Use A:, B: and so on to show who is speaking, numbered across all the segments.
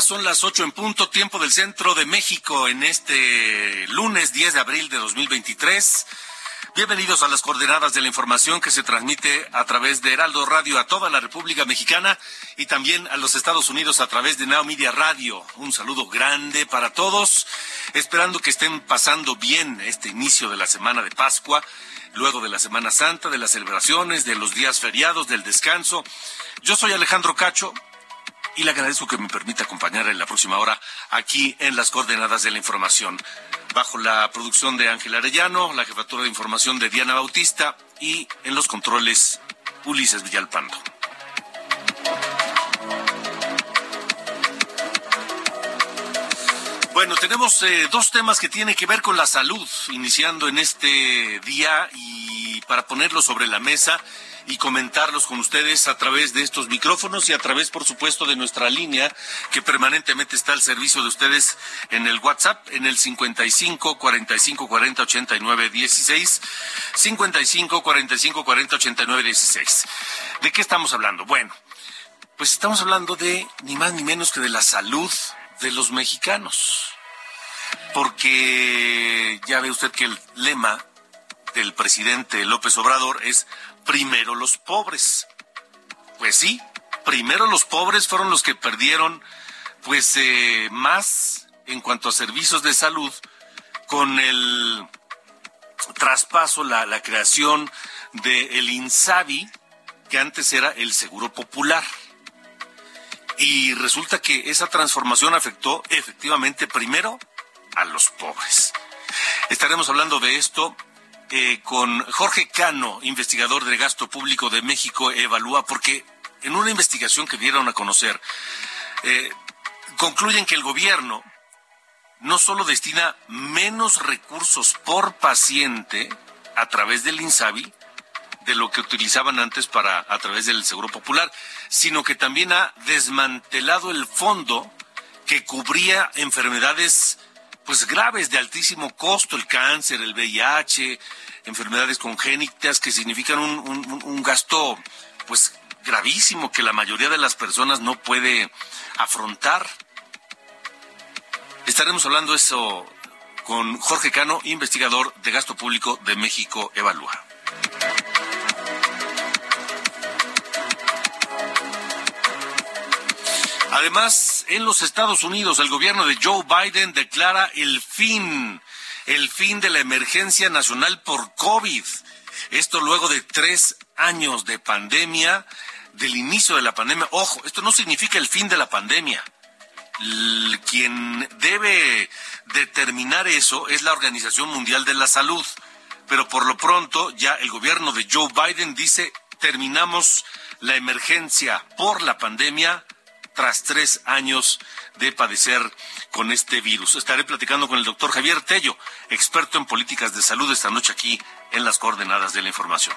A: Son las 8 en punto, tiempo del centro de México en este lunes 10 de abril de 2023. Bienvenidos a las coordenadas de la información que se transmite a través de Heraldo Radio a toda la República Mexicana y también a los Estados Unidos a través de Now Radio. Un saludo grande para todos, esperando que estén pasando bien este inicio de la semana de Pascua, luego de la Semana Santa, de las celebraciones, de los días feriados, del descanso. Yo soy Alejandro Cacho, y le agradezco que me permita acompañar en la próxima hora aquí en las coordenadas de la información. Bajo la producción de Ángel Arellano, la jefatura de información de Diana Bautista y en los controles Ulises Villalpando. Bueno, tenemos eh, dos temas que tienen que ver con la salud, iniciando en este día y para ponerlo sobre la mesa y comentarlos con ustedes a través de estos micrófonos y a través, por supuesto, de nuestra línea que permanentemente está al servicio de ustedes en el WhatsApp, en el 55 45 40 89 16, 55 45 40 89 16. ¿De qué estamos hablando? Bueno, pues estamos hablando de ni más ni menos que de la salud de los mexicanos. Porque ya ve usted que el lema del presidente López Obrador es primero los pobres. Pues sí, primero los pobres fueron los que perdieron pues eh, más en cuanto a servicios de salud con el traspaso, la, creación del el INSABI, que antes era el Seguro Popular. Y resulta que esa transformación afectó efectivamente primero a los pobres. Estaremos hablando de esto con Jorge Cano, investigador del gasto público de México, evalúa, porque en una investigación que dieron a conocer, eh, concluyen que el gobierno no solo destina menos recursos por paciente a través del INSABI, de lo que utilizaban antes para a través del Seguro Popular, sino que también ha desmantelado el fondo que cubría enfermedades pues graves de altísimo costo, el cáncer, el VIH, enfermedades congénitas que significan un, un, gasto pues gravísimo que la mayoría de las personas no puede afrontar. Estaremos hablando eso con Jorge Cano, investigador de gasto público de México Evalúa. Además, en los Estados Unidos, el gobierno de Joe Biden declara el fin, el fin de la emergencia nacional por COVID. Esto luego de tres años de pandemia, del inicio de la pandemia. Ojo, esto no significa el fin de la pandemia. Quien debe determinar eso es la Organización Mundial de la Salud. Pero por lo pronto, ya el gobierno de Joe Biden dice, terminamos la emergencia por la pandemia tras tres años de padecer con este virus. Estaré platicando con el doctor Javier Tello, experto en políticas de salud, esta noche aquí en las coordenadas de la información.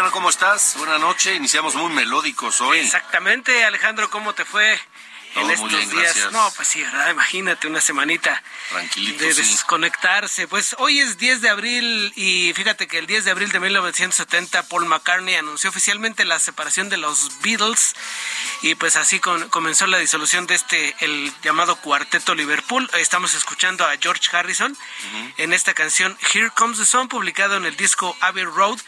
A: Herediano, ¿cómo estás? Buenas noches. Iniciamos muy melódicos hoy.
B: Exactamente, Alejandro, ¿cómo te fue?
A: Todo
B: en
A: muy
B: estos
A: bien,
B: días.
A: gracias.
B: No, pues sí, ¿verdad? Imagínate una semanita
A: Tranquilito,
B: de
A: sí.
B: desconectarse. Pues hoy es 10 de abril y fíjate que el 10 de abril de 1970 Paul McCartney anunció oficialmente la separación de los Beatles y pues así con- comenzó la disolución de este, el llamado Cuarteto Liverpool. Estamos escuchando a George Harrison en esta canción Here Comes the Sun, publicado en el disco Abbey Road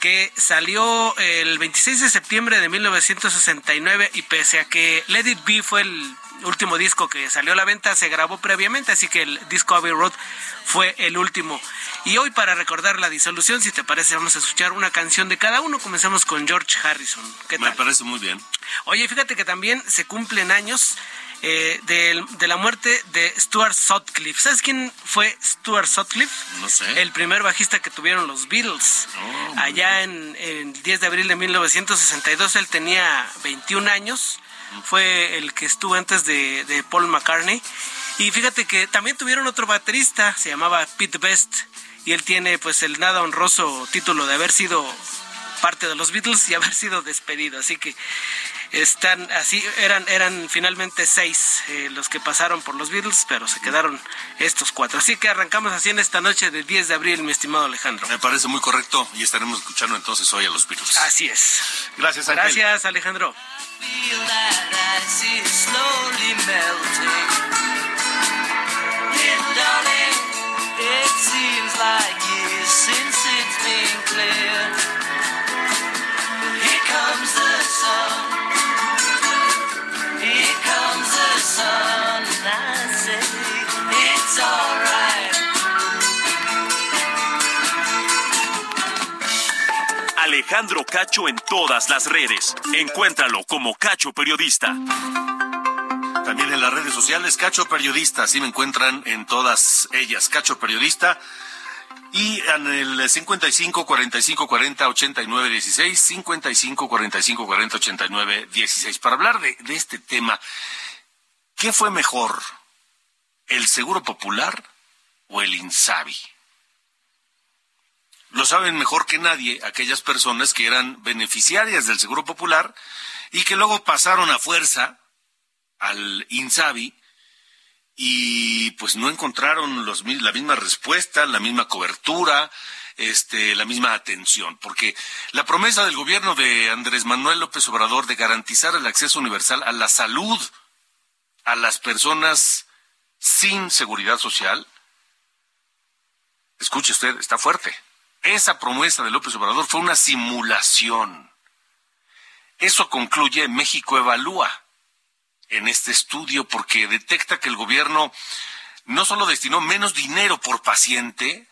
B: que salió el 26 de septiembre de 1969 y pese a que Let It Be fue el último disco que salió a la venta, se grabó previamente, así que el disco Abbey Road fue el último. Y hoy para recordar la disolución, si te parece, vamos a escuchar una canción de cada uno. Comenzamos con George Harrison. ¿Qué
A: Me parece muy bien.
B: Oye, fíjate que también se cumplen años eh, de, la muerte de Stuart Sutcliffe. ¿Sabes quién fue Stuart Sutcliffe?
A: No sé.
B: El primer bajista que tuvieron los Beatles.
A: Oh,
B: Allá en, en el 10 de abril de 1962 él tenía 21 años. Fue el que estuvo antes de, de Paul McCartney. Y fíjate que también tuvieron otro baterista, se llamaba Pete Best. Y él tiene pues el nada honroso título de haber sido parte de los Beatles y haber sido despedido. Así que están así, eran, eran finalmente seis eh, los que pasaron por los Beatles, pero se quedaron estos cuatro. Así que arrancamos así en esta noche del 10 de abril, mi estimado Alejandro.
A: Me parece muy correcto y estaremos escuchando entonces hoy a los Beatles.
B: Así es.
A: Gracias, Ángel.
B: Gracias, Alejandro.
C: Alejandro Cacho en todas las redes. Encuéntralo como Cacho Periodista.
A: También en las redes sociales, Cacho Periodista, así me encuentran en todas ellas, Cacho Periodista. Y en el 55 45 40 89 16, 55 45 40 89 16. Para hablar de, de este tema, ¿qué fue mejor? ¿El Seguro Popular o el INSABI? Lo saben mejor que nadie aquellas personas que eran beneficiarias del Seguro Popular y que luego pasaron a fuerza al INSABI y pues no encontraron los, la misma respuesta, la misma cobertura, este, la misma atención, porque la promesa del gobierno de Andrés Manuel López Obrador de garantizar el acceso universal a la salud a las personas sin seguridad social, escuche usted, está fuerte. Esa promesa de López Obrador fue una simulación. Eso concluye México Evalúa en este estudio porque detecta que el gobierno no solo destinó menos dinero por paciente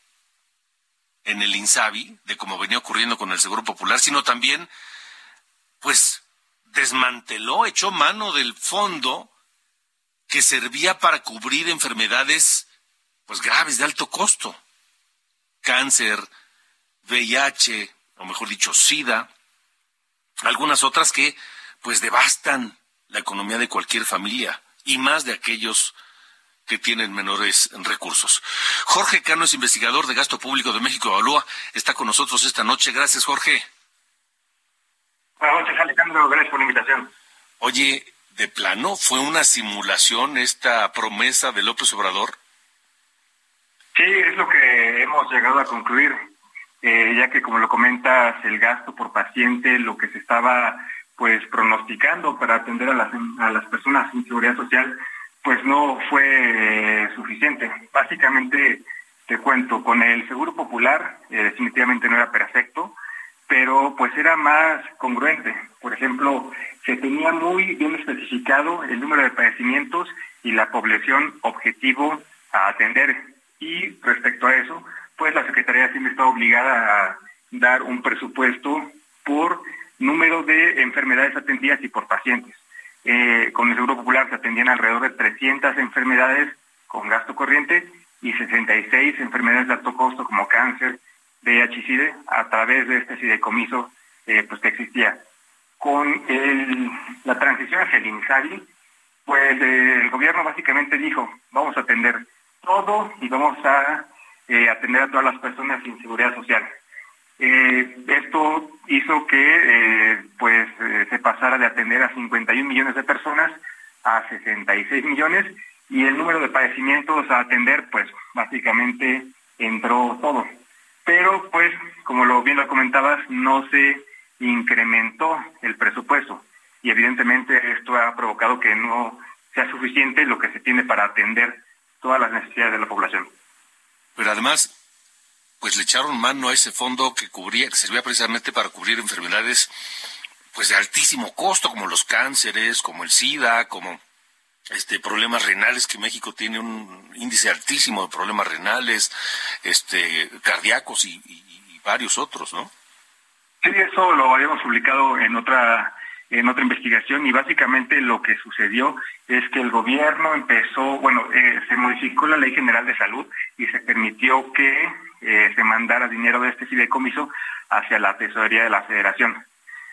A: en el INSABI, de como venía ocurriendo con el Seguro Popular, sino también, pues, desmanteló, echó mano del fondo que servía para cubrir enfermedades, pues, graves de alto costo. Cáncer, VIH, o mejor dicho, SIDA, algunas otras que, pues, devastan la economía de cualquier familia y más de aquellos que tienen menores recursos. Jorge Cano es investigador de gasto público de México Evalúa. Está con nosotros esta noche. Gracias, Jorge.
D: Buenas noches, Alejandro. Gracias por la invitación.
A: Oye, ¿de plano fue una simulación esta promesa de López Obrador?
D: Sí, es lo que hemos llegado a concluir, eh, ya que como lo comentas, el gasto por paciente, lo que se estaba pues pronosticando para atender a las, a las personas sin seguridad social, pues no fue eh, suficiente. Básicamente, te cuento, con el Seguro Popular eh, definitivamente no era perfecto, pero pues era más congruente. Por ejemplo, se tenía muy bien especificado el número de padecimientos y la población objetivo a atender. Y respecto a eso, pues la Secretaría de Está obligada a dar un presupuesto por número de enfermedades atendidas y por pacientes. Eh, con el Seguro Popular se atendían alrededor de 300 enfermedades con gasto corriente y 66 enfermedades de alto costo como cáncer, VIH y SIDE a través de este fideicomiso eh, pues que existía. Con la transición hacia el INSABI, pues eh, el gobierno básicamente dijo, vamos a atender todo y vamos a eh, atender a todas las personas sin seguridad social. Eh, esto hizo que eh, pues se pasara de atender a 51 millones de personas a 66 millones y el número de padecimientos a atender pues básicamente entró todo. Pero pues como lo bien lo comentabas no se incrementó el presupuesto y evidentemente esto ha provocado que no sea suficiente lo que se tiene para atender todas las necesidades de la población.
A: Pero además, pues le echaron mano a ese fondo que cubría, que servía precisamente para cubrir enfermedades pues de altísimo costo, como los cánceres, como el SIDA, como este problemas renales que México tiene un índice altísimo de problemas renales, este cardíacos y, y varios otros, ¿no?
D: Sí, eso lo habíamos publicado en otra en otra investigación y básicamente lo que sucedió es que el gobierno empezó, bueno, eh, se modificó la Ley General de Salud y se permitió que eh, se mandara dinero de este fideicomiso hacia la tesorería de la Federación.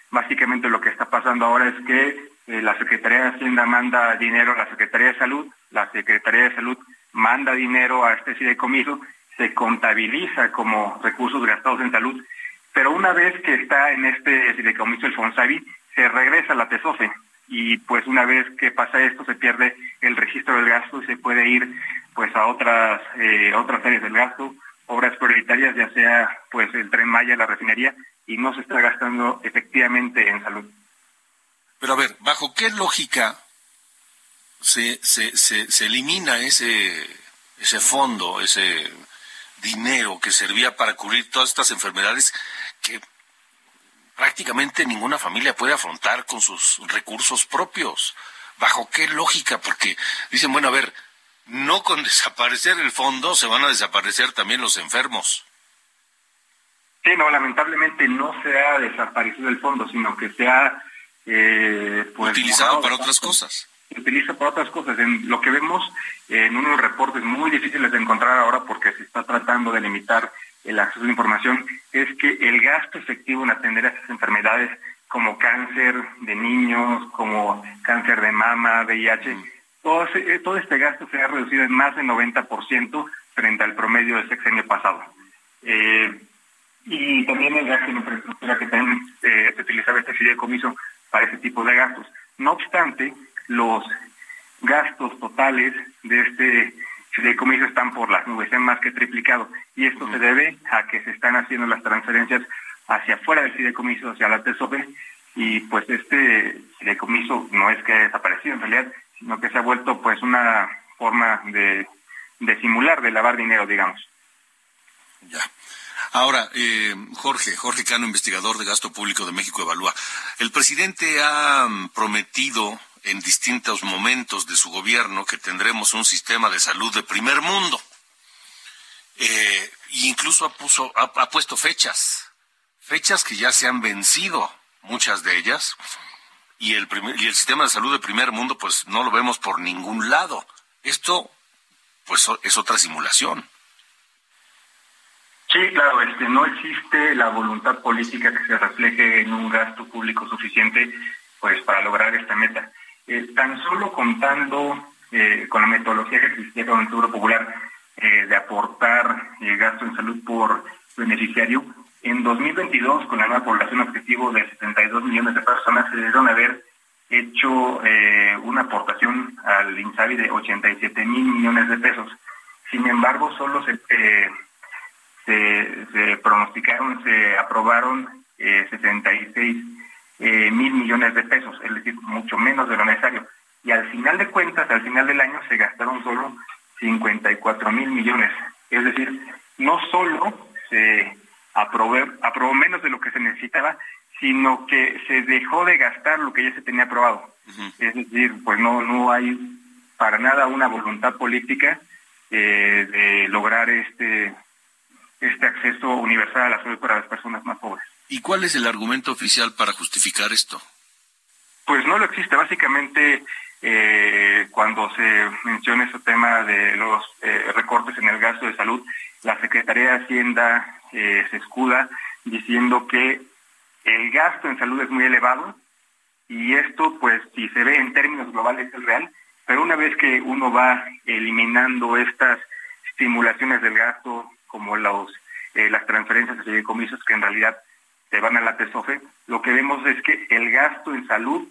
D: Básicamente lo que está pasando ahora es que eh, la Secretaría de Hacienda manda dinero a la Secretaría de Salud, la Secretaría de Salud manda dinero a este fideicomiso, se contabiliza como recursos gastados en salud, pero una vez que está en este fideicomiso el Fonsavi, se regresa a la TESOFE y pues una vez que pasa esto se pierde el registro del gasto y se puede ir pues a otras eh, otras áreas del gasto, obras prioritarias ya sea pues el tren Maya, la refinería y no se está gastando efectivamente en salud.
A: Pero a ver, ¿bajo qué lógica se, se, se, se elimina ese, ese fondo, ese dinero que servía para cubrir todas estas enfermedades que prácticamente ninguna familia puede afrontar con sus recursos propios. ¿Bajo qué lógica? Porque dicen, bueno, a ver, no con desaparecer el fondo se van a desaparecer también los enfermos.
D: Sí, no, lamentablemente no se ha desaparecido el fondo, sino que se ha eh, pues,
A: utilizado para otras cosas.
D: Se utiliza para otras cosas. En lo que vemos en unos reportes muy difíciles de encontrar ahora porque se está tratando de limitar el acceso a la información, es que el gasto efectivo en atender a estas enfermedades como cáncer de niños, como cáncer de mama, VIH, todo, eh, todo este gasto se ha reducido en más del 90% frente al promedio del sexenio pasado. Eh, y también el gasto en infraestructura que también eh, se utilizaba este fideicomiso para ese tipo de gastos. No obstante, los gastos totales de este fideicomiso están por las nubes, han más que triplicado. Y esto se debe a que se están haciendo las transferencias hacia afuera del fideicomiso, hacia la TESOFE, y pues este fideicomiso no es que haya desaparecido en realidad, sino que se ha vuelto pues una forma de, de simular, de lavar dinero, digamos.
A: Ya. Ahora, eh, Jorge, Jorge Cano, investigador de gasto público de México Evalúa. El presidente ha prometido en distintos momentos de su gobierno que tendremos un sistema de salud de primer mundo. Eh, e incluso ha, puso, ha, puesto fechas, fechas que ya se han vencido, muchas de ellas, y el, y el sistema de salud de primer mundo pues no lo vemos por ningún lado. Esto pues es otra simulación.
D: Sí, claro, este, no existe la voluntad política que se refleje en un gasto público suficiente pues para lograr esta meta. Eh, tan solo contando eh, con la metodología que existía con el Seguro Popular eh, de aportar gasto en salud por beneficiario, en 2022, con la nueva población objetivo de 72 millones de personas, se debieron haber hecho una aportación al INSABI de 87 mil millones de pesos. Sin embargo, solo se, se, pronosticaron, se aprobaron 76 eh, mil millones de pesos, es decir, mucho menos de lo necesario. Y al final de cuentas, al final del año, se gastaron solo 54 mil millones. Es decir, no solo se aprobó, aprobó menos de lo que se necesitaba, sino que se dejó de gastar lo que ya se tenía aprobado. Es decir, pues no, no hay para nada una voluntad política eh, de lograr este, este acceso universal a la salud para las personas más pobres.
A: ¿Y cuál es el argumento oficial para justificar esto?
D: Pues no lo existe. Básicamente, eh, cuando se menciona ese tema de los eh, recortes en el gasto de salud, la Secretaría de Hacienda eh, se escuda diciendo que el gasto en salud es muy elevado y esto, pues, si se ve en términos globales es real, pero una vez que uno va eliminando estas estimulaciones del gasto, como los las transferencias de fideicomisos que en realidad se van a la TESOFE, lo que vemos es que el gasto en salud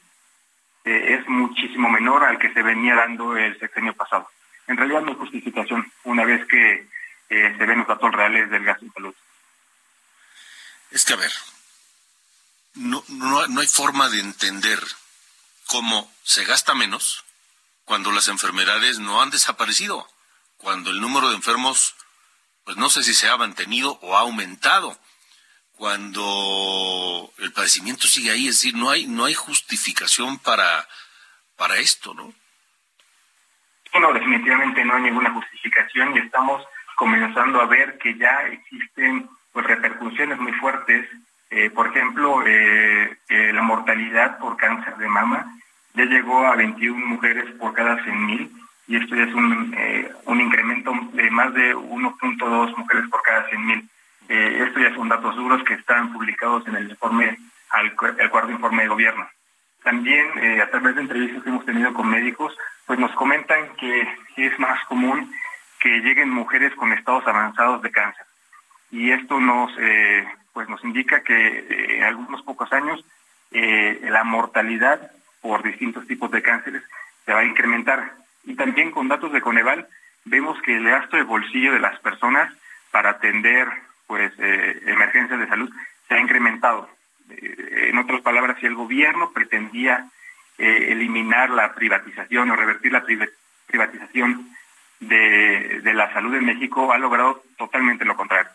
D: eh, es muchísimo menor al que se venía dando el sexenio pasado. En realidad no hay justificación una vez que eh, se ven los datos reales del gasto en salud.
A: Es que, a ver, no, no, no hay forma de entender cómo se gasta menos cuando las enfermedades no han desaparecido, cuando el número de enfermos, pues no sé si se ha mantenido o ha aumentado, cuando el padecimiento sigue ahí, es decir, no hay, no hay justificación para, para esto, ¿no?
D: No, definitivamente no hay ninguna justificación y estamos comenzando a ver que ya existen pues repercusiones muy fuertes. Eh, por ejemplo, eh, eh, la mortalidad por cáncer de mama ya llegó a 21 mujeres por cada 100.000 y esto ya es un, un incremento de más de 1.2 mujeres por cada 100.000. Eh, esto ya son datos duros que están publicados en el informe, al, el cuarto informe de gobierno. También a través de entrevistas que hemos tenido con médicos, pues nos comentan que es más común que lleguen mujeres con estados avanzados de cáncer. Y esto nos, eh, pues nos indica que eh, en algunos pocos años eh, la mortalidad por distintos tipos de cánceres se va a incrementar. Y también con datos de Coneval vemos que el gasto de bolsillo de las personas para atender pues emergencias de salud se ha incrementado. en otras palabras, si el gobierno pretendía eliminar la privatización o revertir la privatización de, de la salud en México ha logrado totalmente lo contrario.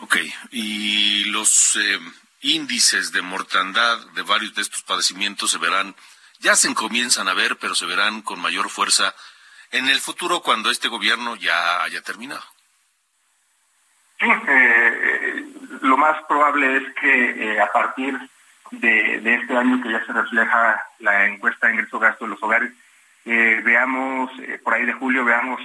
A: Ok, y los eh, índices de mortandad de varios de estos padecimientos se verán, ya se comienzan a ver, pero se verán con mayor fuerza en el futuro cuando este gobierno ya haya terminado.
D: Sí, eh, lo más probable es que eh, a partir de, este año que ya se refleja la encuesta de ingreso-gasto de los hogares, eh, veamos, por ahí de julio, veamos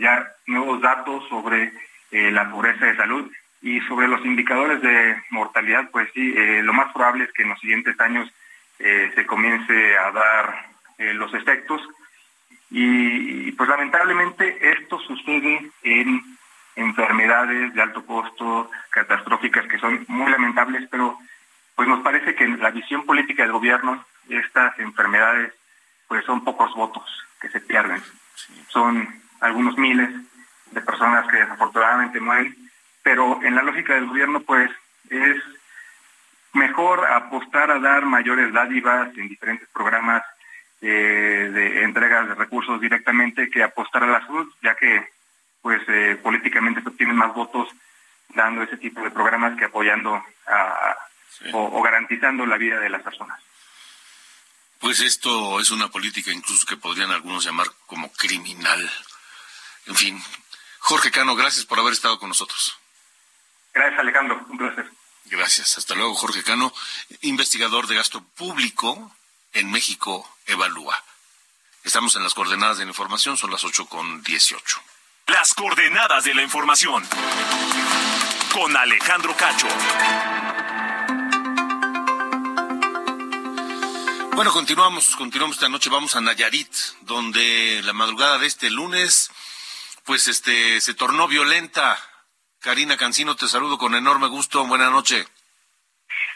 D: ya nuevos datos sobre la pobreza de salud y sobre los indicadores de mortalidad, pues sí, lo más probable es que en los siguientes años se comience a dar los efectos. Y, pues lamentablemente esto sucede en enfermedades de alto costo, catastróficas, que son muy lamentables, pero pues nos parece que en la visión política del gobierno estas enfermedades pues son pocos votos que se pierden. Son algunos miles de personas que desafortunadamente mueren, pero en la lógica del gobierno pues es mejor apostar a dar mayores dádivas en diferentes programas eh, de entregas de recursos directamente que apostar a la salud, ya que pues eh, políticamente se obtienen más votos dando ese tipo de programas que apoyando a, o garantizando la vida de las personas.
A: Pues esto es una política incluso que podrían algunos llamar como criminal. En fin, Jorge Cano, gracias por haber estado con nosotros.
D: Gracias, Alejandro. Un placer.
A: Gracias. Hasta luego, Jorge Cano, investigador de gasto público en México Evalúa. Estamos en las coordenadas de la información, son las 8 con 18.
C: Las coordenadas de la información. Con Alejandro Cacho.
A: Bueno, continuamos, continuamos esta noche, vamos a Nayarit, donde la madrugada de este lunes, pues este, se tornó violenta. Karina Cancino, te saludo con enorme gusto, buena noche.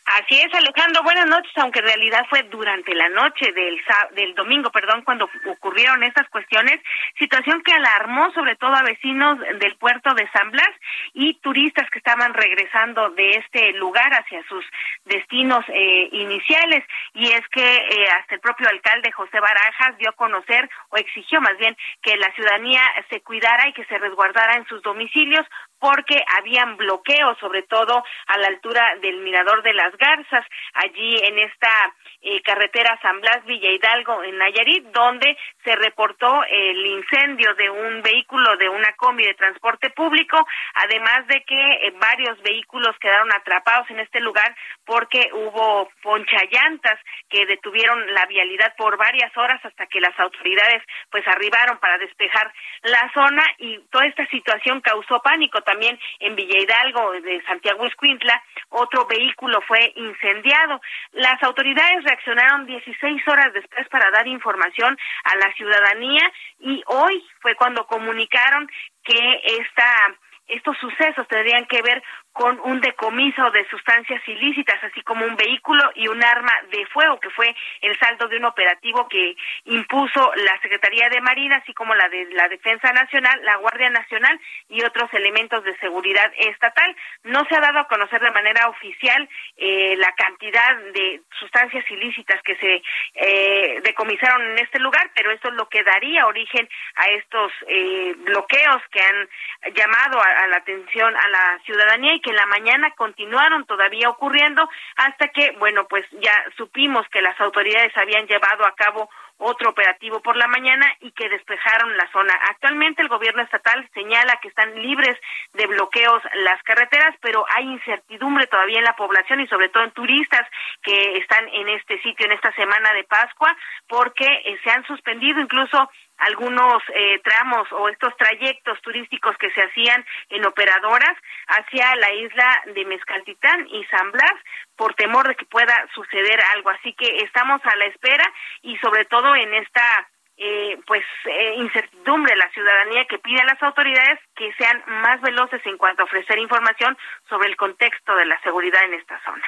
E: Así es, Alejandro. Buenas noches, aunque en realidad fue durante la noche del, del domingo, perdón, cuando ocurrieron estas cuestiones, situación que alarmó sobre todo a vecinos del puerto de San Blas y turistas que estaban regresando de este lugar hacia sus destinos eh, iniciales. Y es que eh, hasta el propio alcalde José Barajas dio a conocer, o exigió más bien, que la ciudadanía se cuidara y que se resguardara en sus domicilios porque habían bloqueos, sobre todo a la altura del Mirador de las Garzas, allí en esta eh, carretera San Blas Villa Hidalgo en Nayarit, donde se reportó el incendio de un vehículo de una combi de transporte público, además de que eh, varios vehículos quedaron atrapados en este lugar porque hubo ponchallantas que detuvieron la vialidad por varias horas hasta que las autoridades pues arribaron para despejar la zona y toda esta situación causó pánico también en Villa Hidalgo de Santiago Escuintla, otro vehículo fue incendiado. Las autoridades reaccionaron 16 horas después para dar información a la ciudadanía y hoy fue cuando comunicaron que esta estos sucesos tendrían que ver con un decomiso de sustancias ilícitas, así como un vehículo y un arma de fuego, que fue el saldo de un operativo que impuso la Secretaría de Marina, así como la de la Defensa Nacional, la Guardia Nacional y otros elementos de seguridad estatal. No se ha dado a conocer de manera oficial eh, la cantidad de sustancias ilícitas que se eh, decomisaron en este lugar, pero esto es lo que daría origen a estos eh, bloqueos que han llamado a, la atención a la ciudadanía y que en la mañana continuaron todavía ocurriendo hasta que, bueno, pues ya supimos que las autoridades habían llevado a cabo otro operativo por la mañana y que despejaron la zona. Actualmente el gobierno estatal señala que están libres de bloqueos las carreteras, pero hay incertidumbre todavía en la población y sobre todo en turistas que están en este sitio en esta semana de Pascua porque eh, se han suspendido incluso algunos eh, tramos o estos trayectos turísticos que se hacían en operadoras hacia la isla de Mezcaltitán y San Blas por temor de que pueda suceder algo. Así que estamos a la espera y sobre todo en esta eh, pues eh, incertidumbre la ciudadanía que pide a las autoridades que sean más veloces en cuanto a ofrecer información sobre el contexto de la seguridad en esta zona.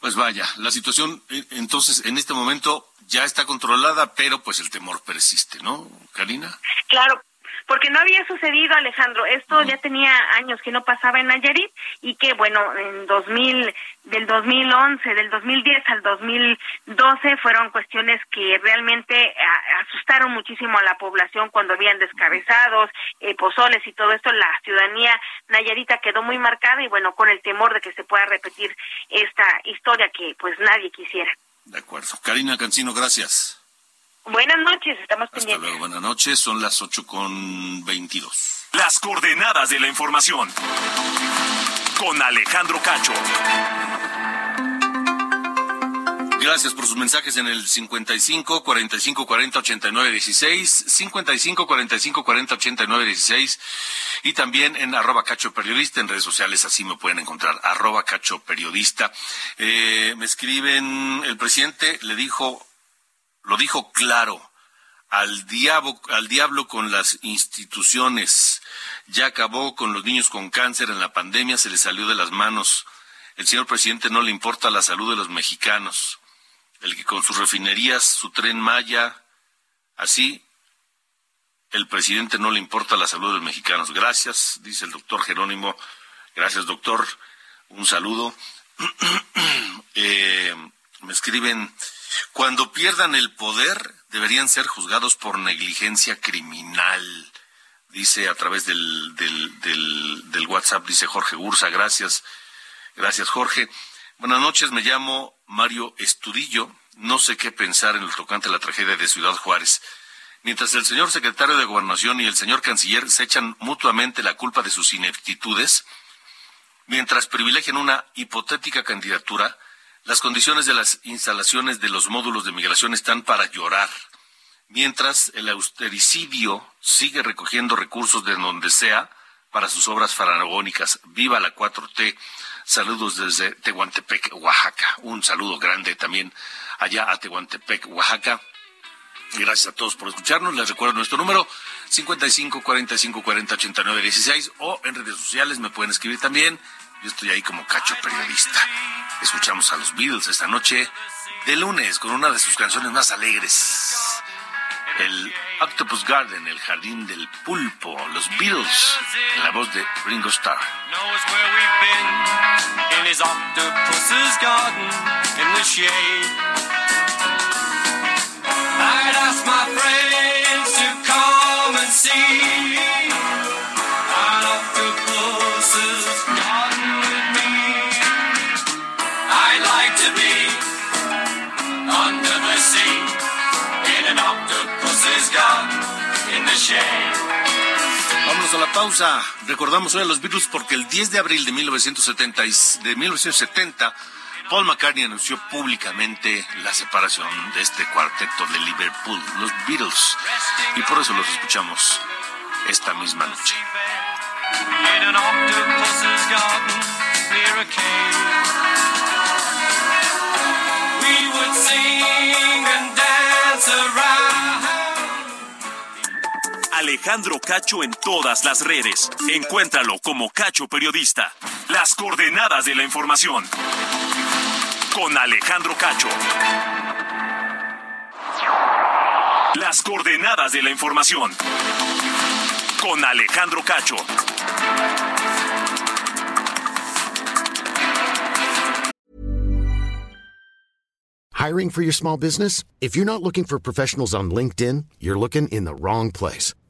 A: Pues vaya, la situación eh, entonces en este momento ya está controlada, pero pues el temor persiste, ¿no, Karina?
E: Claro, porque no había sucedido, Alejandro. Esto ya tenía años que no pasaba en Nayarit y que, bueno, en 2000, del 2011, del 2010 al 2012 fueron cuestiones que realmente asustaron muchísimo a la población cuando habían descabezados, eh, pozoles y todo esto. La ciudadanía nayarita quedó muy marcada y, bueno, con el temor de que se pueda repetir esta historia que, pues, nadie quisiera.
A: De acuerdo. Karina Cancino, gracias.
E: Buenas noches, estamos
A: Hasta
E: pendientes.
A: luego, buenas noches. Son las ocho con veintidós.
C: Las coordenadas de la información. Con Alejandro Cacho.
A: Gracias por sus mensajes en el 55 45 40 89 16, 55 45 40 89 16 y también en arroba cacho periodista en redes sociales, así me pueden encontrar, arroba cacho periodista. Eh, me escriben, el presidente le dijo, lo dijo claro, al diablo, al diablo con las instituciones, ya acabó con los niños con cáncer en la pandemia, se le salió de las manos. El señor presidente no le importa la salud de los mexicanos el que con sus refinerías, su tren Maya, así, el presidente no le importa la salud de los mexicanos. Gracias, dice el doctor Jerónimo. Gracias, doctor. Un saludo. Eh, me escriben, cuando pierdan el poder, deberían ser juzgados por negligencia criminal. Dice a través del, WhatsApp, dice Jorge Ursa. Gracias. Gracias, Jorge. Buenas noches, me llamo Mario Estudillo. No sé qué pensar en lo tocante a la tragedia de Ciudad Juárez. Mientras el señor secretario de Gobernación y el señor canciller se echan mutuamente la culpa de sus ineptitudes, mientras privilegian una hipotética candidatura, las condiciones de las instalaciones de los módulos de migración están para llorar. Mientras el austericidio sigue recogiendo recursos de donde sea para sus obras faraónicas. Viva la 4T. Saludos desde Tehuantepec, Oaxaca. Un saludo grande también allá a Tehuantepec, Oaxaca. Gracias a todos por escucharnos. Les recuerdo nuestro número 55 45 40 89 16 o en redes sociales me pueden escribir también. Yo estoy ahí como Cacho Periodista. Escuchamos a los Beatles esta noche de lunes con una de sus canciones más alegres. El Octopus Garden, el jardín del pulpo, los Beatles, en la voz de Ringo Starr. Vámonos a la pausa. Recordamos hoy a los Beatles porque el 10 de abril de 1970, y- de 1970 Paul McCartney anunció públicamente la separación de este cuarteto de Liverpool, los Beatles, y por eso los escuchamos esta misma noche.
F: We would sing and dance around.
C: Alejandro Cacho en todas las redes. Encuéntralo como Cacho Periodista. Las coordenadas de la información. Con Alejandro Cacho. Las coordenadas de la información. Con Alejandro Cacho.
G: Hiring for your small business? If you're not looking for professionals on LinkedIn, you're looking in the wrong place.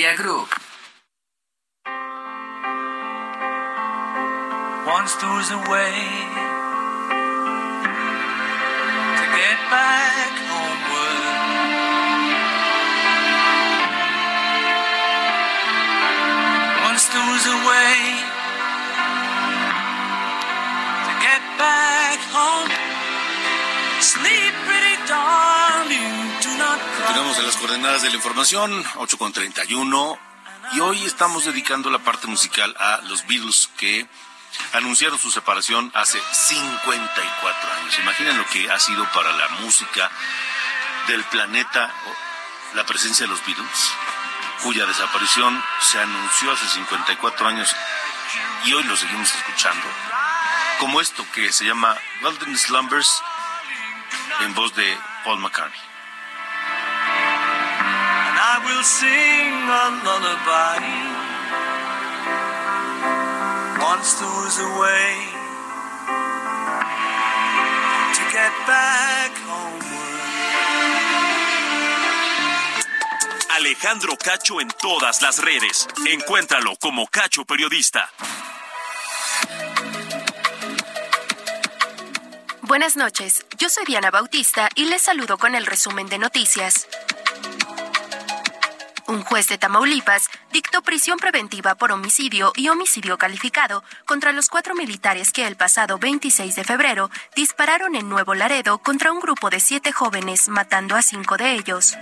H: Group.
F: Once there was a way to get back homeward. Once there was a way to get back home. Sleep pretty darling, do not cry.
A: Continuamos en las coordenadas de la información, 8 con 31. Y hoy estamos dedicando la parte musical a los Beatles que anunciaron su separación hace 54 años. Imaginen lo que ha sido para la música del planeta la presencia de los Beatles, cuya desaparición se anunció hace 54 años y hoy lo seguimos escuchando. Como esto que se llama Golden Slumbers en voz de Paul McCartney.
F: Will sing a lullaby. Once there was a way to get back homeward.
C: Alejandro Cacho en todas las redes. Encuéntralo como Cacho Periodista.
I: Buenas noches, yo soy Diana Bautista y les saludo con el resumen de noticias. Un juez de Tamaulipas dictó prisión preventiva por homicidio y homicidio calificado contra los cuatro militares que el pasado 26 de febrero dispararon en Nuevo Laredo contra un grupo de siete jóvenes, matando a cinco de ellos.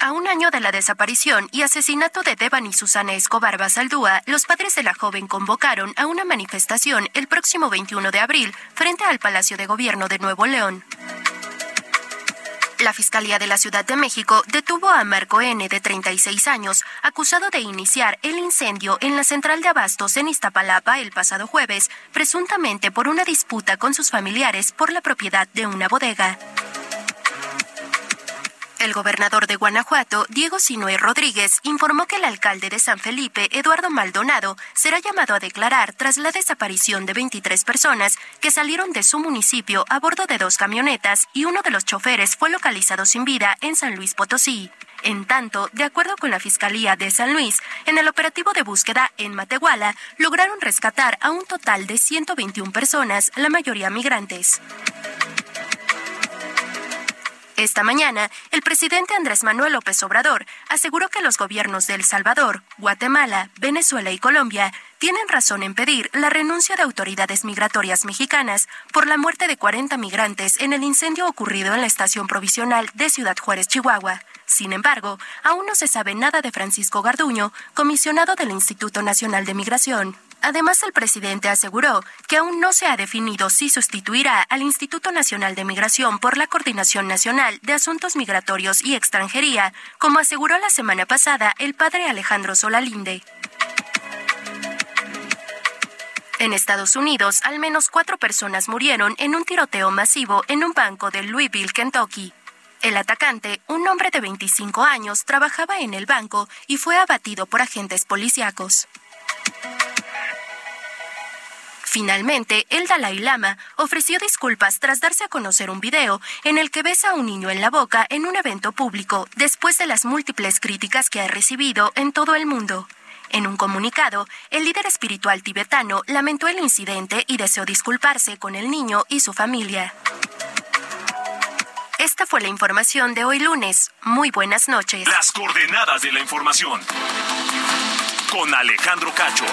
I: A un año de la desaparición y asesinato de Devan y Susana Escobar Basaldúa, los padres de la joven convocaron a una manifestación el próximo 21 de abril frente al Palacio de Gobierno de Nuevo León. La Fiscalía de la Ciudad de México detuvo a Marco N., de 36 años, acusado de iniciar el incendio en la central de abastos en Iztapalapa el pasado jueves, presuntamente por una disputa con sus familiares por la propiedad de una bodega. El gobernador de Guanajuato, Diego Sinoé Rodríguez, informó que el alcalde de San Felipe, Eduardo Maldonado, será llamado a declarar tras la desaparición de 23 personas que salieron de su municipio a bordo de dos camionetas y uno de los choferes fue localizado sin vida en San Luis Potosí. En tanto, de acuerdo con la Fiscalía de San Luis, en el operativo de búsqueda en Matehuala, lograron rescatar a un total de 121 personas, la mayoría migrantes. Esta mañana, el presidente Andrés Manuel López Obrador aseguró que los gobiernos de El Salvador, Guatemala, Venezuela y Colombia tienen razón en pedir la renuncia de autoridades migratorias mexicanas por la muerte de 40 migrantes en el incendio ocurrido en la estación provisional de Ciudad Juárez, Chihuahua. Sin embargo, aún no se sabe nada de Francisco Garduño, comisionado del Instituto Nacional de Migración. Además, el presidente aseguró que aún no se ha definido si sustituirá al Instituto Nacional de Migración por la Coordinación Nacional de Asuntos Migratorios y Extranjería, como aseguró la semana pasada el padre Alejandro Solalinde. En Estados Unidos, al menos cuatro personas murieron en un tiroteo masivo en un banco de Louisville, Kentucky. El atacante, un hombre de 25 años, trabajaba en el banco y fue abatido por agentes policíacos. Finalmente, el Dalai Lama ofreció disculpas tras darse a conocer un video en el que besa a un niño en la boca en un evento público después de las múltiples críticas que ha recibido en todo el mundo. En un comunicado, el líder espiritual tibetano lamentó el incidente y deseó disculparse con el niño y su familia. Esta fue la información de hoy lunes. Muy buenas noches.
C: Las coordenadas de la información. Con Alejandro Cacho.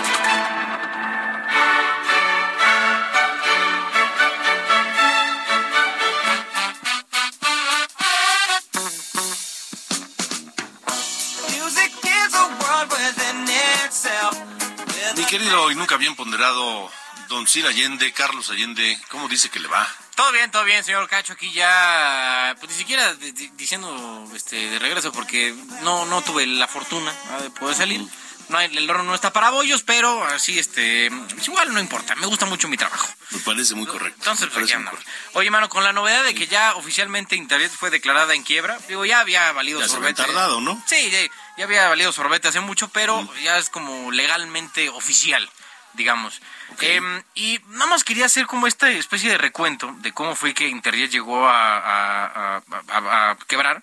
A: Querido y nunca bien ponderado don Cir Allende, Carlos Allende, ¿cómo dice que le va?
J: Todo bien, todo bien, señor Cacho, aquí ya, pues ni siquiera diciendo este, de regreso porque no, no tuve la fortuna ¿no? de poder salir. No el horno no está para bollos, pero así, este, pues igual no importa, me gusta mucho mi trabajo.
A: Me parece muy correcto.
J: Entonces, pues aquí andamos. Oye, mano, con la novedad de que ya oficialmente Internet fue declarada en quiebra, digo, ya había valido
A: Ya se
J: sorbete.
A: tardado, ¿no?
J: Sí, ya, ya había valido sorbete hace mucho, pero ya es como legalmente oficial, digamos. Em, y nada más quería hacer como esta especie de recuento de cómo fue que Internet llegó a, a- a- a- a quebrar,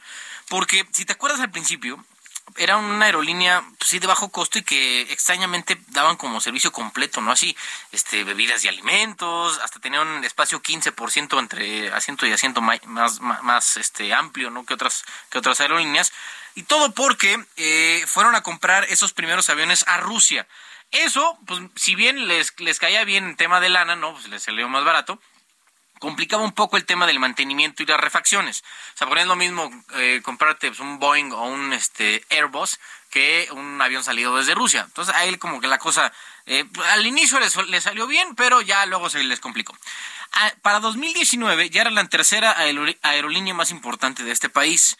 J: porque si te acuerdas al principio, era una aerolínea pues, sí de bajo costo y que extrañamente daban como servicio completo, ¿no? Así, este, bebidas y alimentos, hasta tenían un espacio 15% entre asiento y asiento más, más, este, amplio, ¿no? Que otras, que otras aerolíneas. Y todo porque eh, fueron a comprar esos primeros aviones a Rusia. Eso, pues, si bien les, les caía bien el tema de lana, ¿no? Pues les salió más barato complicaba un poco el tema del mantenimiento y las refacciones. O sea, porque es lo mismo eh, comprarte pues, un Boeing o un este, Airbus que un avión salido desde Rusia. Entonces, a él como que la cosa, eh, al inicio les, salió bien, pero ya luego se les complicó. Ah, para 2019 ya era la tercera aerol- aerolínea más importante de este país.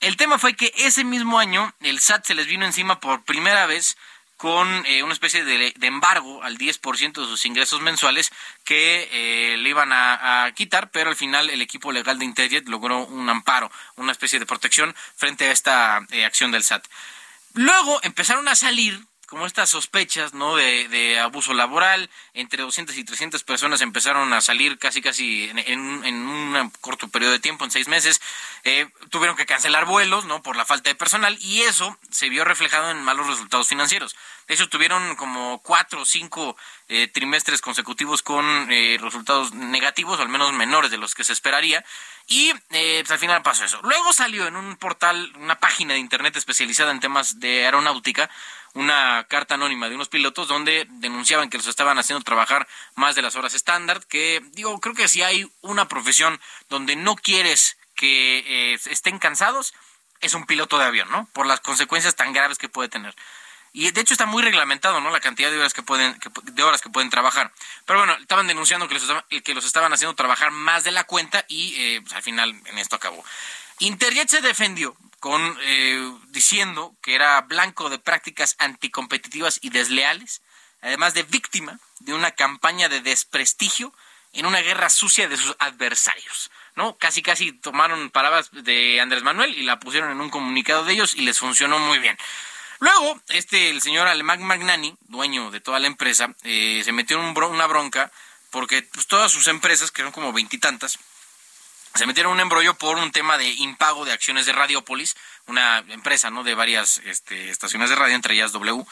J: El tema fue que ese mismo año el SAT se les vino encima por primera vez con eh, una especie de, embargo al 10% de sus ingresos mensuales que eh, le iban a, a quitar, pero al final el equipo legal de Interjet logró un amparo, una especie de protección frente a esta eh, acción del SAT. Luego empezaron a salir como estas sospechas no de, abuso laboral entre 200 y 300 personas empezaron a salir casi casi en, en en un corto periodo de tiempo en seis meses Eh, tuvieron que cancelar vuelos no por la falta de personal y eso se vio reflejado en malos resultados financieros. De hecho tuvieron como cuatro o cinco eh, trimestres consecutivos con eh, resultados negativos al menos menores de los que se esperaría y eh, pues, al final pasó eso. Luego salió en un portal, una página de internet especializada en temas de aeronáutica, una carta anónima de unos pilotos donde denunciaban que los estaban haciendo trabajar más de las horas estándar, que digo, creo que si hay una profesión donde no quieres que eh, estén cansados, es un piloto de avión, ¿no? Por las consecuencias tan graves que puede tener. Y de hecho está muy reglamentado, ¿no? La cantidad de horas que pueden, de horas que pueden trabajar. Pero bueno, estaban denunciando que los, que los estaban haciendo trabajar más de la cuenta y eh, pues, al final en esto acabó. Interjet se defendió con eh, diciendo que era blanco de prácticas anticompetitivas y desleales, además de víctima de una campaña de desprestigio en una guerra sucia de sus adversarios. ¿no? Casi casi tomaron palabras de Andrés Manuel y la pusieron en un comunicado de ellos y les funcionó muy bien. Luego, este, el señor Alemán Magnani, dueño de toda la empresa, eh, se metió en un una bronca porque pues, todas sus empresas, que son como veintitantas, se metieron en un embrollo por un tema de impago de acciones de Radiopolis, una empresa no de varias este, estaciones de radio, entre ellas W.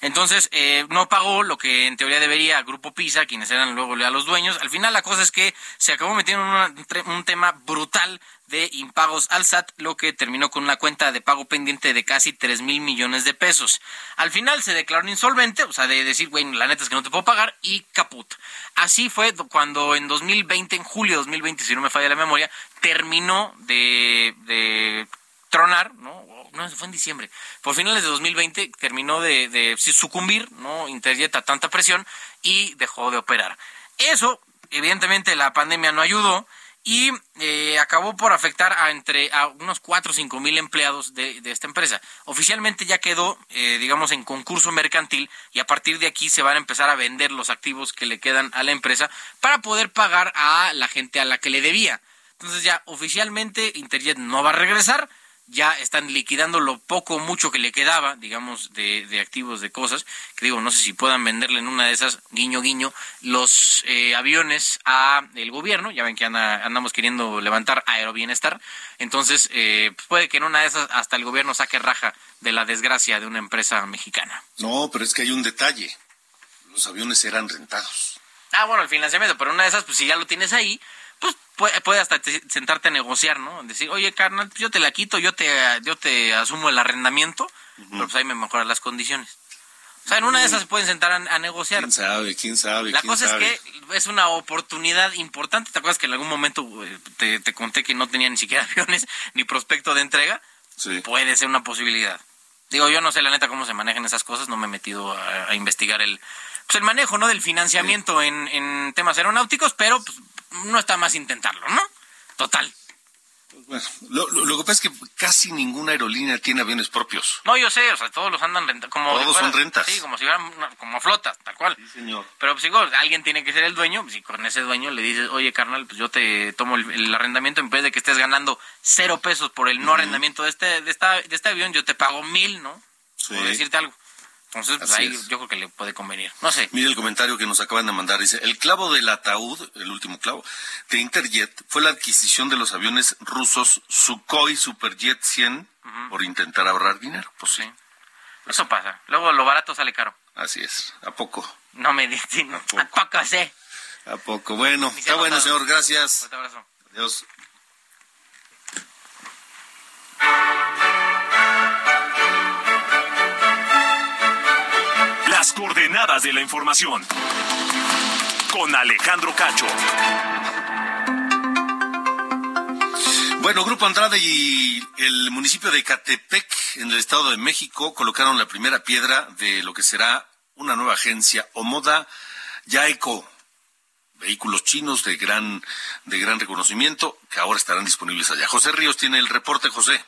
J: Entonces, eh, no pagó lo que en teoría debería Grupo Pisa, quienes eran luego ya los dueños. Al final la cosa es que se acabó metiendo en una- un tema brutal de impagos al SAT, lo que terminó con una cuenta de pago pendiente de casi 3 mil millones de pesos. Al final se declaró insolvente, o sea, de decir, güey, la neta es que no te puedo pagar, y caput. Así fue cuando en 2020, en julio de 2020, si no me falla la memoria, terminó de tronar, ¿no? No, fue en diciembre. Por finales de 2020 terminó de, sucumbir, ¿no? Interjet a tanta presión y dejó de operar. Eso, evidentemente, la pandemia no ayudó y eh, acabó por afectar a entre a unos 4 o 5 mil empleados de, de, esta empresa. Oficialmente ya quedó, eh, digamos, en concurso mercantil y a partir de aquí se van a empezar a vender los activos que le quedan a la empresa para poder pagar a la gente a la que le debía. Entonces ya oficialmente Interjet no va a regresar, ya están liquidando lo poco o mucho que le quedaba, digamos, de, de, activos, de cosas, que digo, no sé si puedan venderle en una de esas, guiño, guiño, los eh, aviones a el gobierno, ya ven que anda, andamos queriendo levantar aerobienestar, entonces eh, puede que en una de esas hasta el gobierno saque raja de la desgracia de una empresa mexicana.
A: No, pero es que hay un detalle, los aviones eran rentados.
J: Ah, bueno, el financiamiento, pero una de esas, pues si ya lo tienes ahí, puede, puede hasta te, sentarte a negociar, ¿no? Decir, oye, carnal, yo te la quito, yo te, yo te asumo el arrendamiento, uh -huh. pero pues ahí me mejoran las condiciones. O sea, en una de esas se pueden sentar a, a negociar.
A: ¿Quién sabe? ¿Quién sabe?
J: La
A: ¿quién
J: cosa
A: sabe?
J: es que es una oportunidad importante. ¿Te acuerdas que en algún momento te, te conté que no tenía ni siquiera aviones ni prospecto de entrega?
A: Sí.
J: Puede ser una posibilidad. Digo, yo no sé la neta cómo se manejan esas cosas, no me he metido a, a investigar el, pues el manejo no del financiamiento sí. en, en temas aeronáuticos, pero pues, no está más intentarlo, ¿no? Total.
A: Bueno, lo, lo, lo, que pasa es que casi ninguna aerolínea tiene aviones propios.
J: No, yo sé, o sea, todos los andan renta, como
A: todos
J: fuera,
A: son rentas.
J: Sí, como si fueran como flotas, tal cual.
A: Sí, señor.
J: Pero pues digo, alguien tiene que ser el dueño, pues, si con ese dueño le dices, oye, carnal, pues yo te tomo el, el, arrendamiento en vez de que estés ganando cero pesos por el no uh -huh. arrendamiento de este, de esta, de este avión, yo te pago mil, ¿no? Sí. Por decirte algo. Entonces, pues ahí es. yo creo que le puede convenir. No sé.
A: Mire el comentario que nos acaban de mandar. Dice, el clavo del ataúd, el último clavo, de Interjet fue la adquisición de los aviones rusos Sukhoi Superjet 100 uh -huh. por intentar ahorrar dinero. Pues sí.
J: Eso pasa. Luego lo barato sale caro.
A: Así es. ¿A poco?
J: No me dices. ¿A poco? ¿A poco sé?
A: ¿A poco? Bueno, está bueno, señor. Gracias.
J: Un abrazo.
A: Adiós.
C: Las coordenadas de la información. Con Alejandro Cacho.
A: Bueno, Grupo Andrade y el municipio de Catepec, en el Estado de México, colocaron la primera piedra de lo que será una nueva agencia, Omoda Yaeco. Vehículos chinos de gran, de gran reconocimiento que ahora estarán disponibles allá. José Ríos tiene el reporte, José.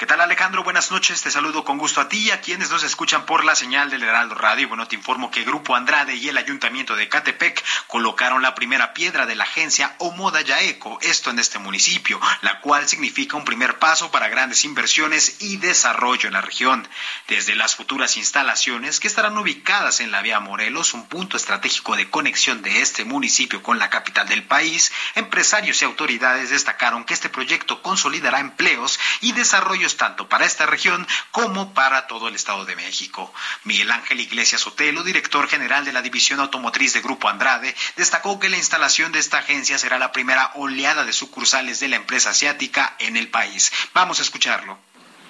K: ¿Qué tal Alejandro? Buenas noches, te saludo con gusto a ti y a quienes nos escuchan por la señal del Heraldo Radio. Bueno, te informo que Grupo Andrade y el Ayuntamiento de Catepec colocaron la primera piedra de la agencia Omoda Yaeco, esto en este municipio, la cual significa un primer paso para grandes inversiones y desarrollo en la región. Desde las futuras instalaciones que estarán ubicadas en la vía Morelos, un punto estratégico de conexión de este municipio con la capital del país, empresarios y autoridades destacaron que este proyecto consolidará empleos y desarrollo tanto para esta región como para todo el Estado de México. Miguel Ángel Iglesias Otelo, director general de la División Automotriz de Grupo Andrade, destacó que la instalación de esta agencia será la primera oleada de sucursales de la empresa asiática en el país. Vamos a escucharlo.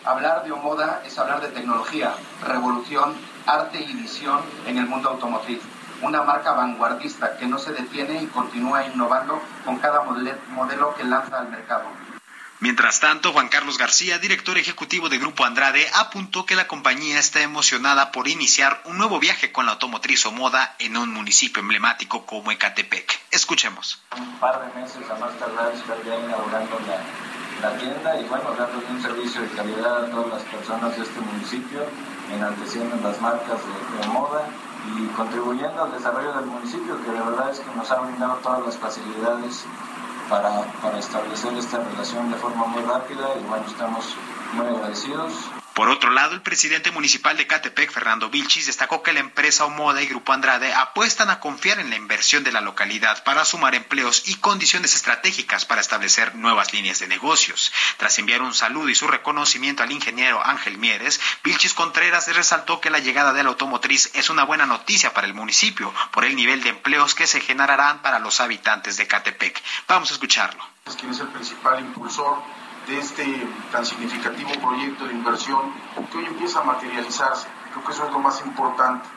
L: Hablar de Omoda es hablar de tecnología, revolución, arte y visión en el mundo automotriz. Una marca vanguardista que no se detiene y continúa innovando con cada modelo que lanza al mercado.
K: Mientras tanto, Juan Carlos García, director ejecutivo de Grupo Andrade, apuntó que la compañía está emocionada por iniciar un nuevo viaje con la automotriz o moda en un municipio emblemático como Ecatepec. Escuchemos.
M: Un par de meses a más tardar estar ya inaugurando la, la tienda y bueno, dándole un servicio de calidad a todas las personas de este municipio, enalteciendo las marcas de, de moda y contribuyendo al desarrollo del municipio, que de verdad es que nos ha brindado todas las facilidades para, para, establecer esta relación de forma muy rápida y bueno, estamos muy agradecidos.
K: Por otro lado, el presidente municipal de Catepec, Fernando Vilchis, destacó que la empresa Omoda y Grupo Andrade apuestan a confiar en la inversión de la localidad para sumar empleos y condiciones estratégicas para establecer nuevas líneas de negocios. Tras enviar un saludo y su reconocimiento al ingeniero Ángel Mieres, Vilchis Contreras resaltó que la llegada de la automotriz es una buena noticia para el municipio por el nivel de empleos que se generarán para los habitantes de Catepec. Vamos a escucharlo.
N: De este tan significativo proyecto de inversión que hoy empieza a materializarse. Creo que eso es lo más importante.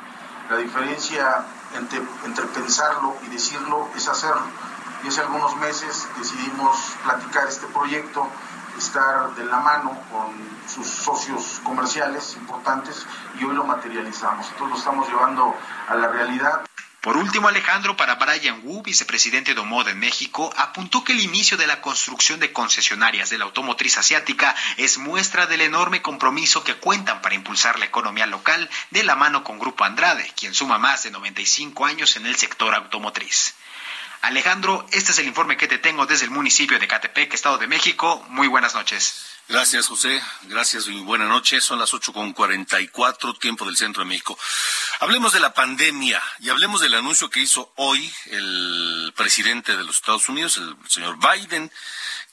N: La diferencia entre, entre pensarlo y decirlo es hacerlo. Y hace algunos meses decidimos platicar este proyecto, estar de la mano con sus socios comerciales importantes y hoy lo materializamos. Entonces lo estamos llevando a la realidad.
K: Por último, Alejandro, para Brian Wu, vicepresidente de Omoda en México, apuntó que el inicio de la construcción de concesionarias de la automotriz asiática es muestra del enorme compromiso que cuentan para impulsar la economía local de la mano con Grupo Andrade, quien suma más de 95 años en el sector automotriz. Alejandro, este es el informe que te tengo desde el municipio de Catepec, Estado de México. Muy buenas noches.
A: Gracias, José. Gracias y buena noche. Son las ocho con cuarenta y cuatro, tiempo del centro de México. Hablemos de la pandemia y hablemos del anuncio que hizo hoy el presidente de los Estados Unidos, el señor Biden,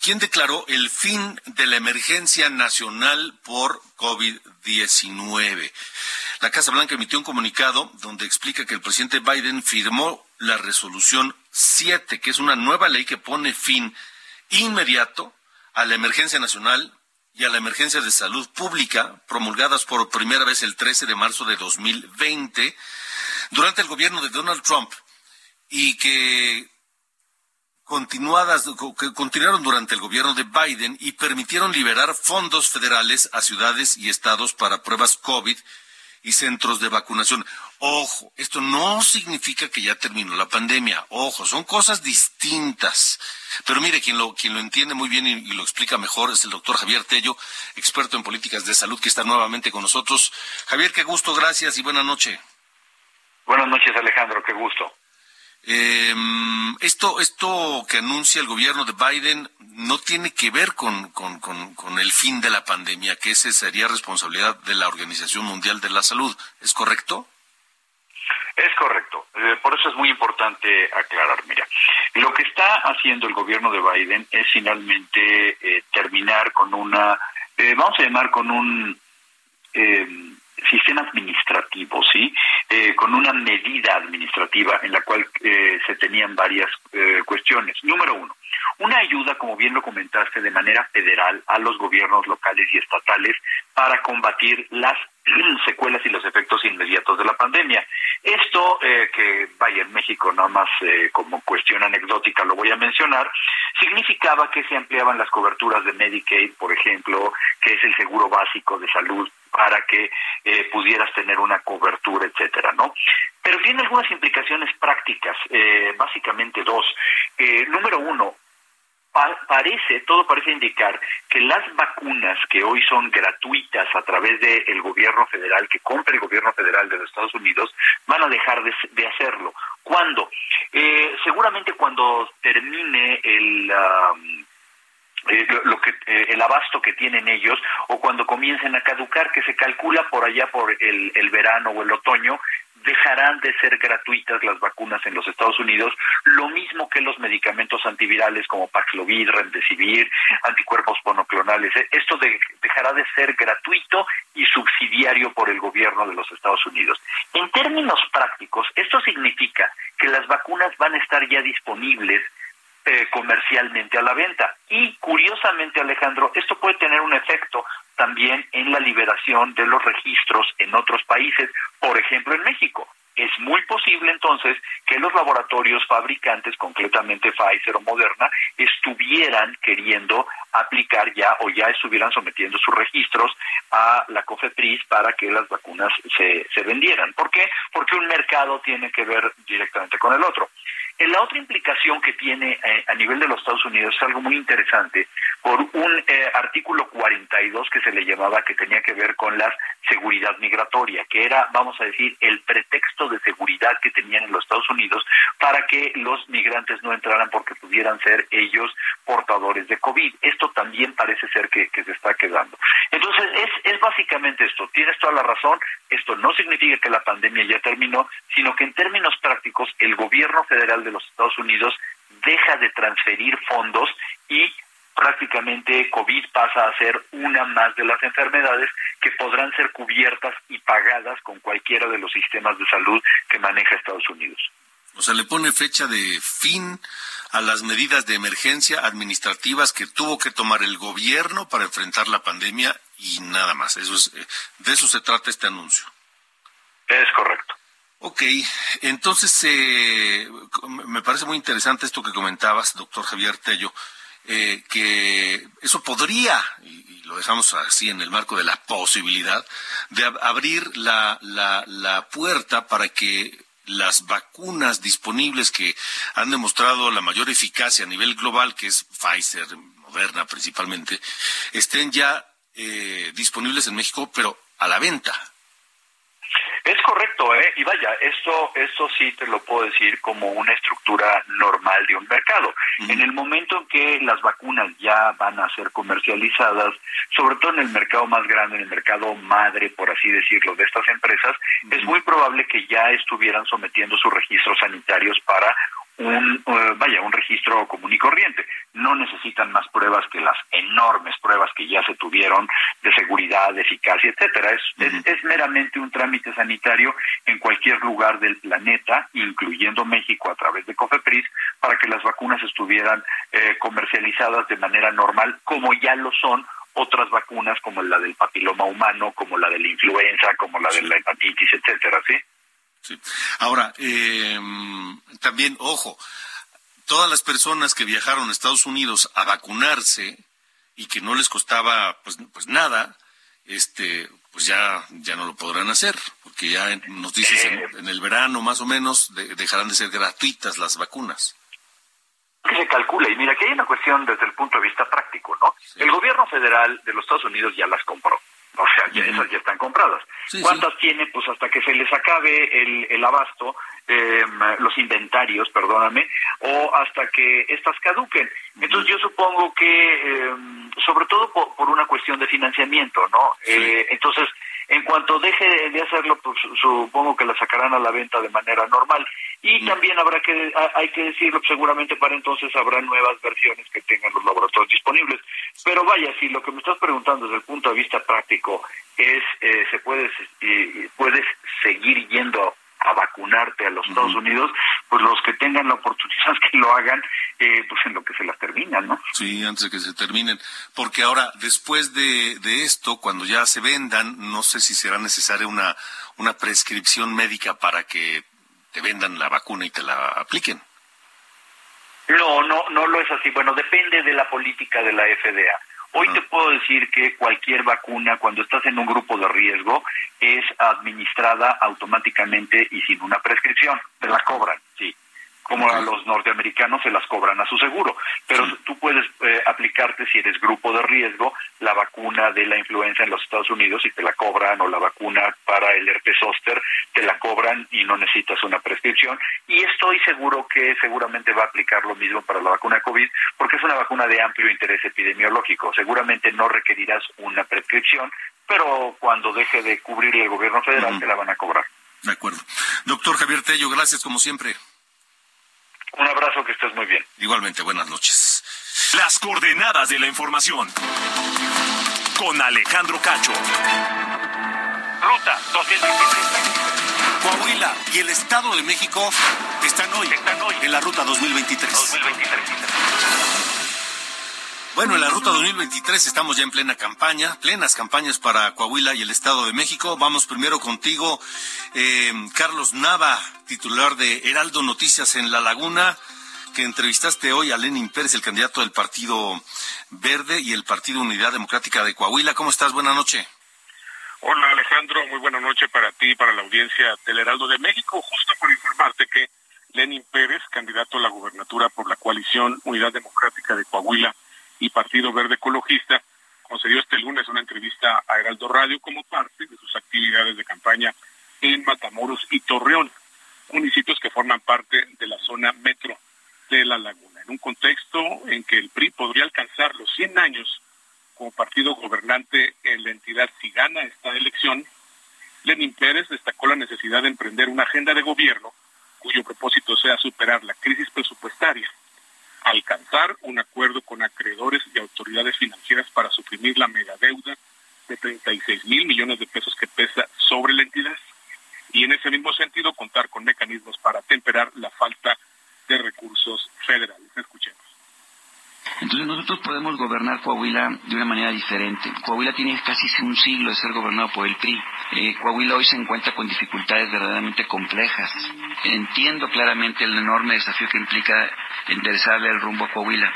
A: quien declaró el fin de la emergencia nacional por COVID-19. La Casa Blanca emitió un comunicado donde explica que el presidente Biden firmó la resolución 7, que es una nueva ley que pone fin inmediato a la emergencia nacional y a la emergencia de salud pública promulgadas por primera vez el 13 de marzo de 2020 durante el gobierno de Donald Trump y que continuadas que continuaron durante el gobierno de Biden y permitieron liberar fondos federales a ciudades y estados para pruebas COVID y centros de vacunación. Ojo, esto no significa que ya terminó la pandemia. Ojo, son cosas distintas. Pero mire, quien lo, quien lo entiende muy bien y, y, lo explica mejor es el doctor Javier Tello, experto en políticas de salud, que está nuevamente con nosotros. Javier, qué gusto, gracias y buena noche.
O: Buenas noches, Alejandro, qué gusto.
A: Eh, esto, esto que anuncia el gobierno de Biden no tiene que ver con, con, con, con, el fin de la pandemia, que ese sería responsabilidad de la Organización Mundial de la Salud. ¿Es correcto?
O: Es correcto. Eh, por eso es muy importante aclarar. Mira, lo que está haciendo el gobierno de Biden es finalmente eh, terminar con una, eh, vamos a llamar con un sistema administrativo, ¿sí? Eh, con una medida administrativa en la cual eh, se tenían varias eh, cuestiones. Número uno, una ayuda, como bien lo comentaste, de manera federal a los gobiernos locales y estatales para combatir las secuelas y los efectos inmediatos de la pandemia. Esto, eh, que vaya en México, nada más eh, como cuestión anecdótica lo voy a mencionar, significaba que se ampliaban las coberturas de Medicaid, por ejemplo, que es el seguro básico de salud para que eh, pudieras tener una cobertura, etcétera, ¿no? Pero tiene algunas implicaciones prácticas, eh, básicamente dos. Eh, número uno, parece, todo parece indicar que las vacunas que hoy son gratuitas a través del gobierno federal, que compra el gobierno federal de los Estados Unidos, van a dejar de, hacerlo. ¿Cuándo? Eh, seguramente cuando termine el... eh, lo, que eh, el abasto que tienen ellos o cuando comiencen a caducar que se calcula por allá por el, el verano o el otoño dejarán de ser gratuitas las vacunas en los Estados Unidos, lo mismo que los medicamentos antivirales como Paxlovid, Remdesivir, anticuerpos monoclonales. Esto de, dejará de ser gratuito y subsidiario por el gobierno de los Estados Unidos. En términos prácticos, esto significa que las vacunas van a estar ya disponibles eh, comercialmente a la venta. Y curiosamente, Alejandro, esto puede tener un efecto también en la liberación de los registros en otros países, por ejemplo en México. Es muy posible entonces que los laboratorios fabricantes, concretamente Pfizer o Moderna, estuvieran queriendo aplicar ya o ya estuvieran sometiendo sus registros a la COFEPRIS para que las vacunas se, se vendieran. ¿Por qué? Porque un mercado tiene que ver directamente con el otro. La otra implicación que tiene eh, a nivel de los Estados Unidos es algo muy interesante por un eh, artículo 42 que se le llamaba que tenía que ver con la seguridad migratoria, que era, vamos a decir, el pretexto de seguridad que tenían en los Estados Unidos para que los migrantes no entraran porque pudieran ser ellos portadores de COVID. Esto también parece ser que, que se está quedando. Entonces, es, es básicamente esto. Tienes toda la razón. Esto no significa que la pandemia ya terminó, sino que en términos prácticos, el gobierno federal de los Estados Unidos deja de transferir fondos y prácticamente COVID pasa a ser una más de las enfermedades que podrán ser cubiertas y pagadas con cualquiera de los sistemas de salud que maneja Estados Unidos.
A: O sea, le pone fecha de fin a las medidas de emergencia administrativas que tuvo que tomar el gobierno para enfrentar la pandemia y nada más. Eso es, de eso se trata este anuncio.
O: Es correcto.
A: Ok, entonces eh, me parece muy interesante esto que comentabas, doctor Javier Tello, eh, que eso podría, y, lo dejamos así en el marco de la posibilidad, de ab abrir la, la, la puerta para que las vacunas disponibles que han demostrado la mayor eficacia a nivel global, que es Pfizer, Moderna principalmente, estén ya eh, disponibles en México, pero a la venta.
O: Es correcto, ¿eh? Y vaya, esto, esto sí te lo puedo decir como una estructura normal de un mercado. En el momento en que las vacunas ya van a ser comercializadas, sobre todo en el mercado más grande, en el mercado madre, por así decirlo, de estas empresas, es muy probable que ya estuvieran sometiendo sus registros sanitarios para un eh, vaya un registro común y corriente. No necesitan más pruebas que las enormes pruebas que ya se tuvieron de seguridad de eficacia etcétera. Es, es, es meramente un trámite sanitario en cualquier lugar del planeta incluyendo México a través de Cofepris para que las vacunas estuvieran eh, comercializadas de manera normal como ya lo son otras vacunas como la del papiloma humano como la de la influenza como la de la hepatitis etcétera sí
A: Sí. Ahora, eh, también, ojo, todas las personas que viajaron a Estados Unidos a vacunarse y que no les costaba pues, pues nada, este, pues ya, ya no lo podrán hacer, porque ya nos dices en, en el verano más o menos de- dejarán de ser gratuitas las vacunas.
O: que se calcula y mira que hay una cuestión desde el punto de vista práctico, ¿no? El gobierno federal de los Estados Unidos ya las compró. O sea, ya esas ya están compradas.
A: Sí,
O: ¿Cuántas tiene? Pues hasta que se les acabe el, el abasto, eh, los inventarios, perdóname, o hasta que estas caduquen. Entonces yo supongo que, eh, sobre todo por, por una cuestión de financiamiento, ¿no? Eh, entonces, en cuanto deje de hacerlo, pues su- supongo que la sacarán a la venta de manera normal. Y también habrá que, ha- hay que decirlo, seguramente para entonces habrá nuevas versiones que tengan los laboratorios disponibles. Pero vaya, si lo que me estás preguntando desde el punto de vista práctico es, eh, se puede, eh, puedes seguir yendo a vacunarte a los Estados Unidos, pues los que tengan la oportunidad que lo hagan, eh, pues en lo que se las terminan, ¿no?
A: Sí, antes de que se terminen. Porque ahora, después de, de esto, cuando ya se vendan, no sé si será necesaria una, una prescripción médica para que te vendan la vacuna y te la apliquen.
O: No, no, no lo es así. Bueno, depende de la política de la FDA. Hoy te puedo decir que cualquier vacuna, cuando estás en un grupo de riesgo, es administrada automáticamente y sin una prescripción. Te la cobran, sí. Como a los norteamericanos se las cobran a su seguro. Pero tú puedes eh, aplicarte, si eres grupo de riesgo, la vacuna de la influenza en los Estados Unidos y te la cobran, o la vacuna para el herpes zóster, te la cobran y no necesitas una prescripción. Y estoy seguro que seguramente va a aplicar lo mismo para la vacuna COVID, porque es una vacuna de amplio interés epidemiológico. Seguramente no requerirás una prescripción, pero cuando deje de cubrir el gobierno federal te la van a cobrar.
A: De acuerdo. Doctor Javier Tello, gracias como siempre.
O: Un abrazo, que estés muy bien.
A: Igualmente, buenas noches.
C: Las coordenadas de la información. Con Alejandro Cacho.
O: Ruta 2023.
A: Coahuila y el Estado de México están hoy, en la ruta 2023. Bueno, en la ruta 2023 estamos ya en plena campaña, plenas campañas para Coahuila y el Estado de México. Vamos primero contigo, eh, Carlos Nava, titular de Heraldo Noticias en La Laguna, que entrevistaste hoy a Lenin Pérez, el candidato del Partido Verde y el Partido Unidad Democrática de Coahuila. ¿Cómo estás? Buenas noches.
P: Hola Alejandro, muy buena noche para ti y para la audiencia del Heraldo de México. Justo por informarte que Lenin Pérez, candidato a la gubernatura por la coalición Unidad Democrática de Coahuila y Partido Verde Ecologista, concedió este lunes una entrevista a Heraldo Radio como parte de sus actividades de campaña en Matamoros y Torreón, municipios que forman parte de la zona metro de La Laguna, en un contexto en que el PRI podría alcanzar los 100 años como partido gobernante en la entidad si gana esta elección, Lenin Pérez destacó la necesidad de emprender una agenda de gobierno cuyo propósito sea superar la crisis presupuestaria, alcanzar un acuerdo con acreedores y autoridades financieras para suprimir la megadeuda de 36 mil millones de pesos que pesa sobre la entidad y en ese mismo sentido contar con mecanismos para temperar la falta de recursos federales. Escuchemos.
Q: Entonces nosotros podemos gobernar Coahuila de una manera diferente. Coahuila tiene casi un siglo de ser gobernado por el PRI. Eh, Coahuila hoy se encuentra con dificultades verdaderamente complejas. Entiendo claramente el enorme desafío que implica enderezarle el rumbo a Coahuila.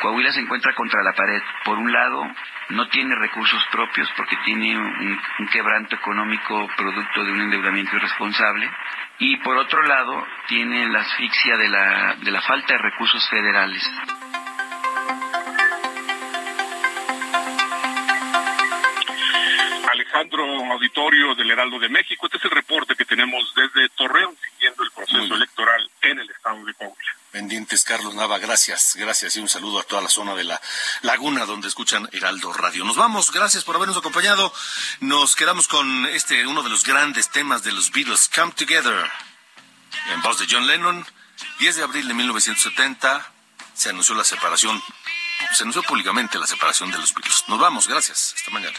Q: Coahuila se encuentra contra la pared. Por un lado, no tiene recursos propios porque tiene un, un quebranto económico producto de un endeudamiento irresponsable y por otro lado tiene la asfixia de la, de la falta de recursos federales.
P: Alejandro Auditorio del Heraldo de México, este es el reporte que tenemos desde Torreón siguiendo el proceso electoral en el estado de Coahuila.
A: Pendientes, Carlos Nava, gracias, gracias y un saludo a toda la zona de la laguna donde escuchan Heraldo Radio. Nos vamos, gracias por habernos acompañado. Nos quedamos con este, uno de los grandes temas de los Beatles, Come Together. En voz de John Lennon, 10 de abril de 1970 se anunció la separación, se anunció públicamente la separación de los Beatles. Nos vamos, gracias, hasta mañana.